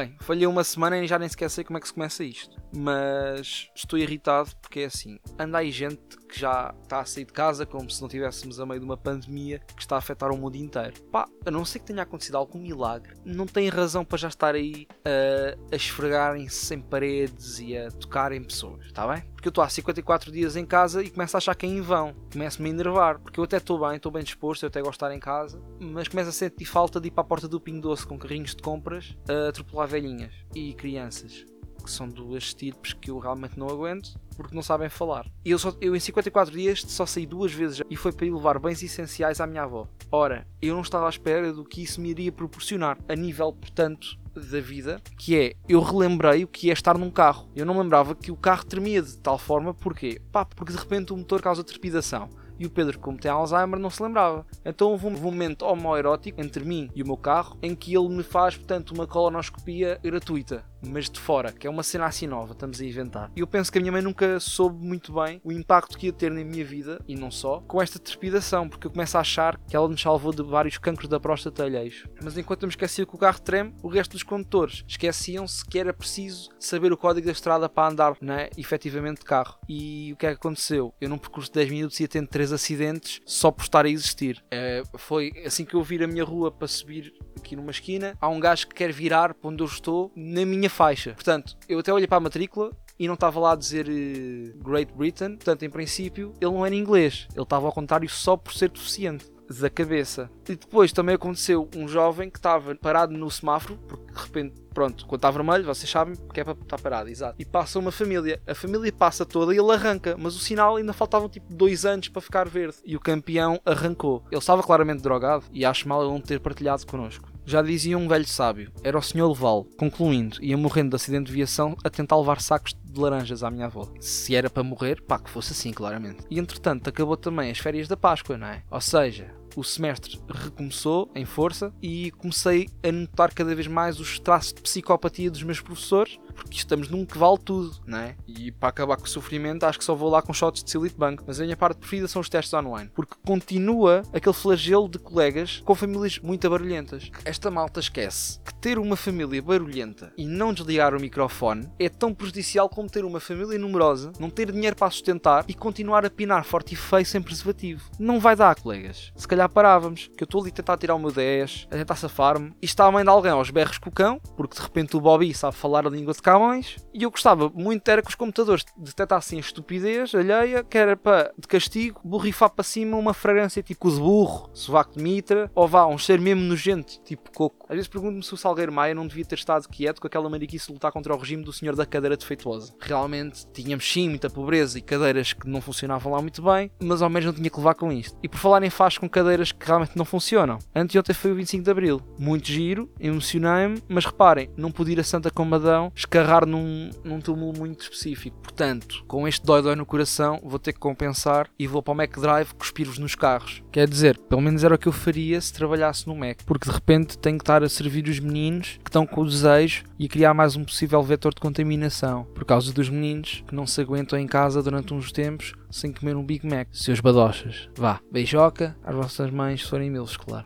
Bem, falhei uma semana e já nem sequer sei como é que se começa isto. Mas estou irritado porque é assim: anda aí gente que já está a sair de casa como se não estivéssemos a meio de uma pandemia que está a afetar o mundo inteiro. Pá, a não ser que tenha acontecido algum milagre, não tem razão para já estar aí a, a esfregarem-se em paredes e a tocar em pessoas, está bem? Porque eu estou há 54 dias em casa e começo a achar que é em vão. Começo-me a enervar, porque eu até estou bem, estou bem disposto, eu até gosto de estar em casa, mas começo a sentir falta de ir para a porta do Pingo Doce com carrinhos de compras a atropelar velhinhas e crianças são duas estirpes que eu realmente não aguento porque não sabem falar. Eu, só, eu em 54 dias só saí duas vezes e foi para ir levar bens essenciais à minha avó. Ora, eu não estava à espera do que isso me iria proporcionar a nível, portanto, da vida, que é eu relembrei o que é estar num carro. Eu não lembrava que o carro tremia de tal forma, porquê? Pá, porque de repente o motor causa trepidação e o Pedro, como tem Alzheimer, não se lembrava. Então houve um momento homoerótico entre mim e o meu carro em que ele me faz, portanto, uma colonoscopia gratuita mas de fora, que é uma cena assim nova, estamos a inventar. E eu penso que a minha mãe nunca soube muito bem o impacto que ia ter na minha vida, e não só, com esta trepidação, porque eu começo a achar que ela me salvou de vários cancros da próstata alheios. Mas enquanto eu me esquecia que o carro treme, o resto dos condutores esqueciam-se que era preciso saber o código da estrada para andar, né, efetivamente de carro. E o que é que aconteceu? Eu num percurso de 10 minutos ia tendo 3 acidentes só por estar a existir. É, foi assim que eu vir a minha rua para subir aqui numa esquina, há um gajo que quer virar para onde eu estou na minha faixa. Portanto, eu até olhei para a matrícula e não estava lá a dizer uh, Great Britain, portanto, em princípio, ele não era inglês, ele estava ao contrário só por ser deficiente da cabeça. E depois também aconteceu um jovem que estava parado no semáforo, porque de repente, pronto, quando está vermelho, vocês sabem que é para estar parado, exato. E passa uma família, a família passa toda e ele arranca, mas o sinal ainda faltavam tipo dois anos para ficar verde. E o campeão arrancou. Ele estava claramente drogado e acho mal ele não ter partilhado connosco. Já dizia um velho sábio, era o Sr. Leval, concluindo, ia morrendo de acidente de viação a tentar levar sacos de laranjas à minha avó. Se era para morrer, pá, que fosse assim, claramente. E entretanto, acabou também as férias da Páscoa, não é? Ou seja, o semestre recomeçou em força e comecei a notar cada vez mais os traços de psicopatia dos meus professores, porque estamos num que vale tudo, não é? E para acabar com o sofrimento, acho que só vou lá com shots de Silite Bank. Mas a minha parte preferida são os testes online, porque continua aquele flagelo de colegas com famílias muito barulhentas. Esta malta esquece que ter uma família barulhenta e não desligar o microfone é tão prejudicial como ter uma família numerosa, não ter dinheiro para sustentar e continuar a pinar forte e feio sem preservativo. Não vai dar, colegas. Se calhar parávamos. Que eu estou ali a tentar tirar o meu 10, a tentar safar-me. E está a mãe de alguém aos berros com o cão, porque de repente o Bobby sabe falar a língua de E eu gostava muito era que os computadores detectassem a estupidez alheia, que era para, de castigo, borrifar para cima uma fragrância tipo de burro, sovaco de mitra, ou vá, um cheiro mesmo nojento, tipo coco. Às vezes pergunto-me se o Salgueiro Maia não devia ter estado quieto com aquela mariquice lutar contra o regime do senhor da cadeira defeituosa. Realmente tínhamos sim muita pobreza e cadeiras que não funcionavam lá muito bem, mas ao menos não tinha que levar com isto. E por falar em faz com cadeiras que realmente não funcionam. Anteontem foi o 25 de Abril. Muito giro, emocionei-me, mas reparem, não pude ir a Santa Comadão escarrar num, num túmulo muito específico. Portanto, com este dói-dói no coração, vou ter que compensar e vou para o Mac Drive cuspir-vos nos carros. Quer dizer, pelo menos era o que eu faria se trabalhasse no Mac, porque de repente tenho que estar a servir os meninos que estão com o desejo e criar mais um possível vetor de contaminação, por causa dos meninos que não se aguentam em casa durante uns tempos sem comer um Big Mac. Seus badochas. Vá, beijoca às vossas mães se forem milos, claro.